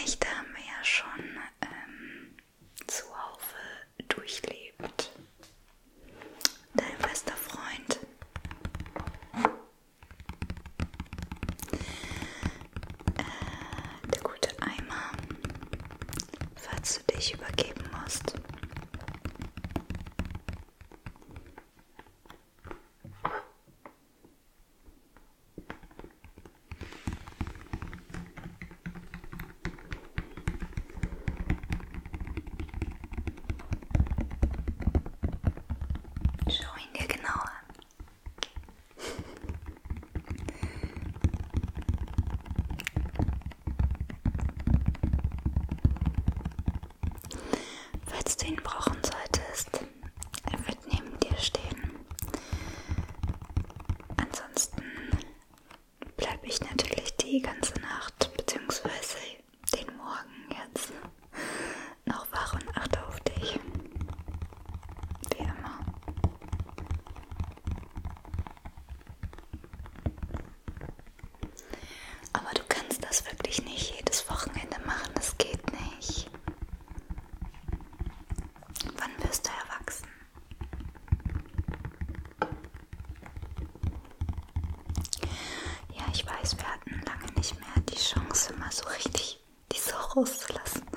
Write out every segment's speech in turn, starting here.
Nächte haben wir ja schon ähm, zuhaufe durchlebt. unbedingt brauchen solltest, er wird neben dir stehen. Ansonsten bleibe ich natürlich die ganze mal so richtig die so rauszulassen.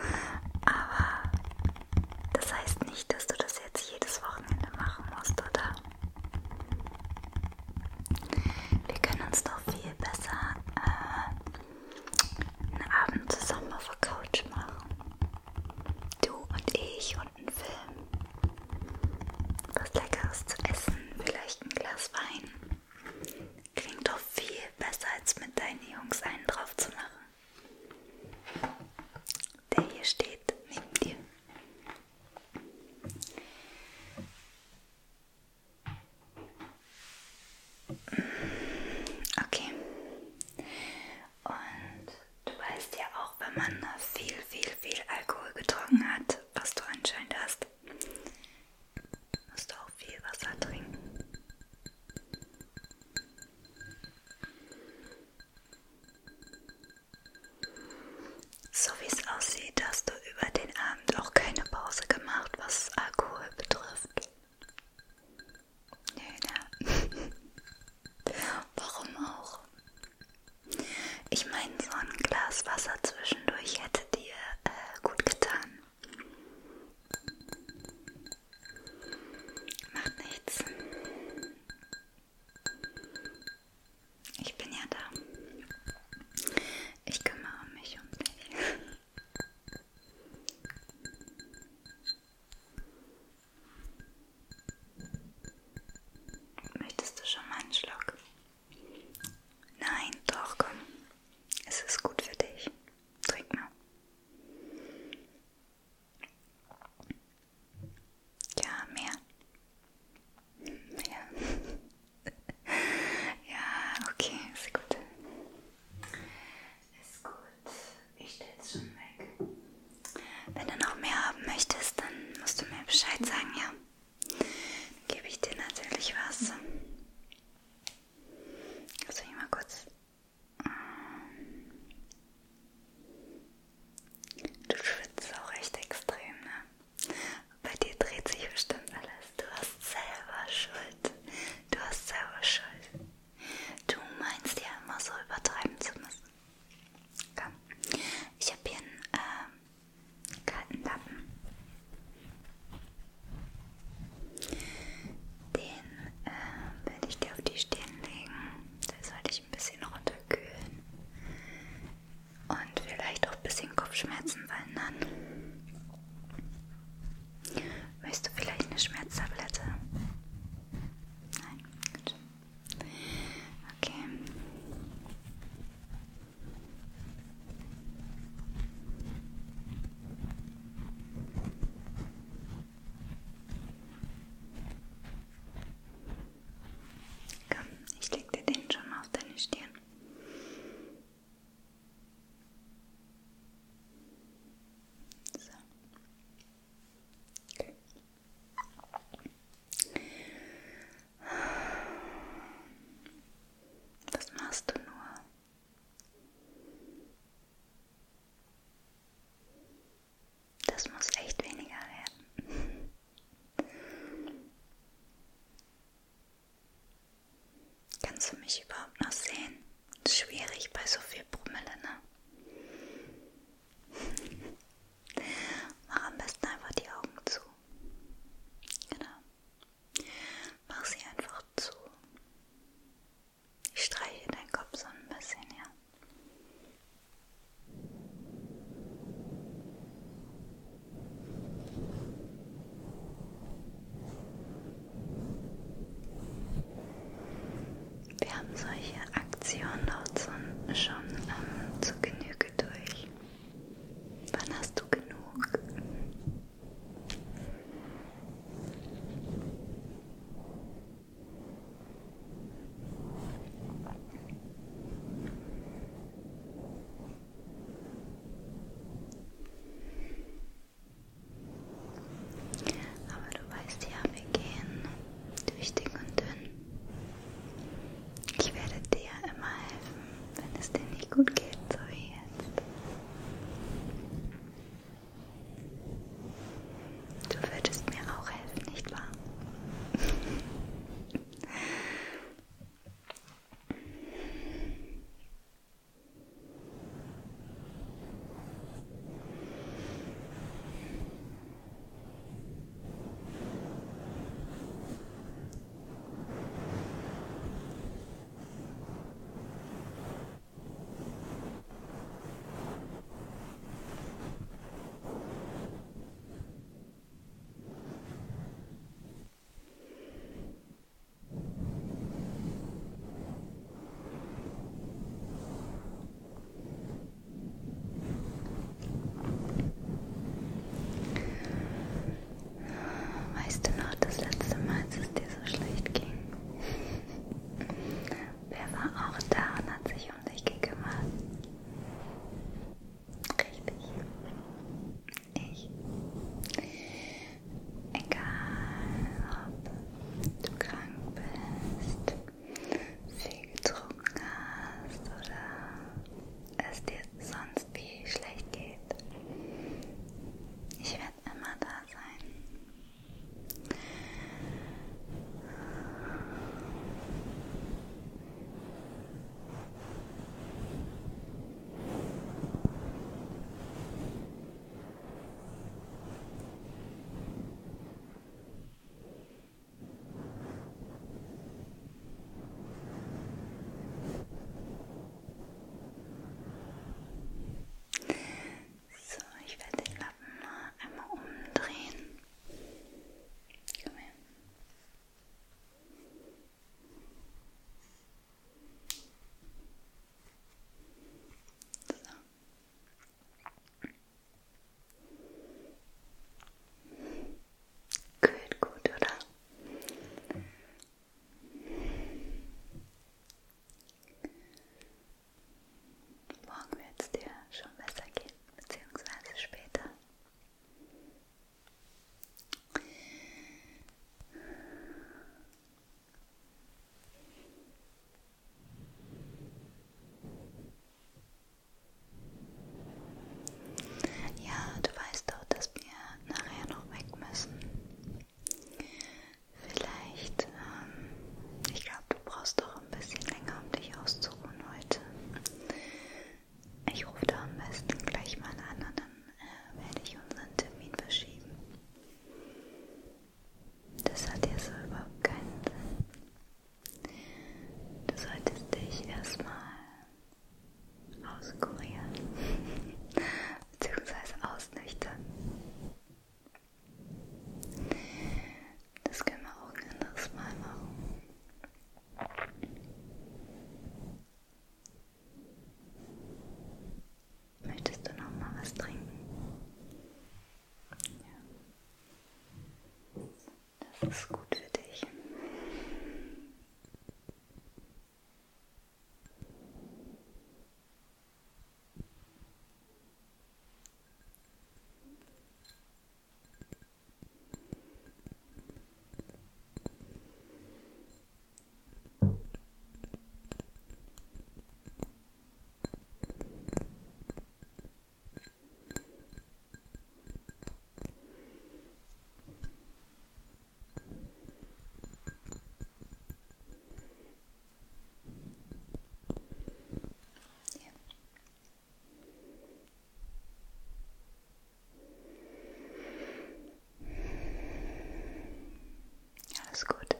good.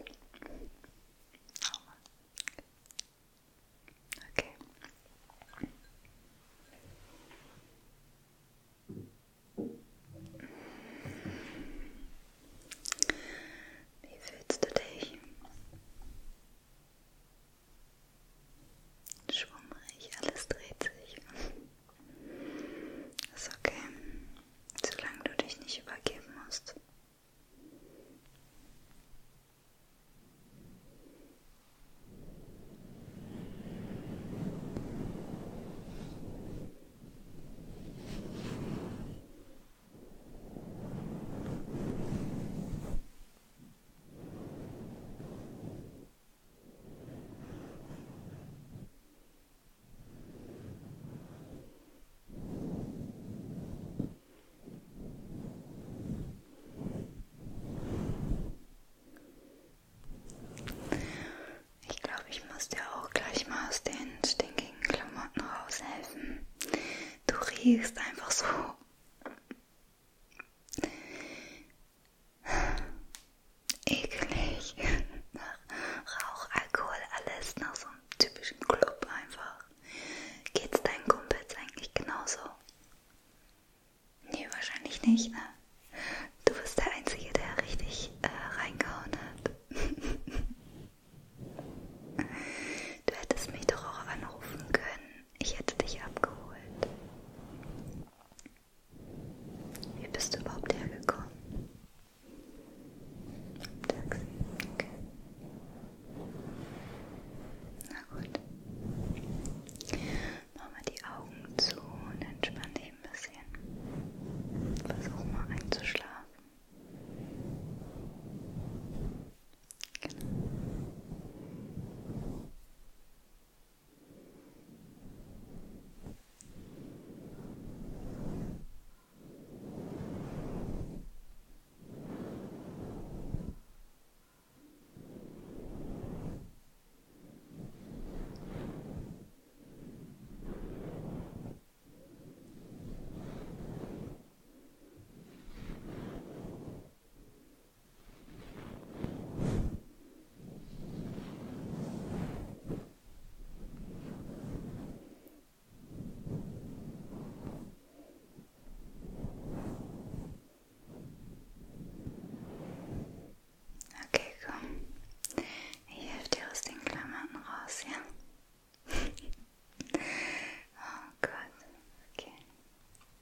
peace.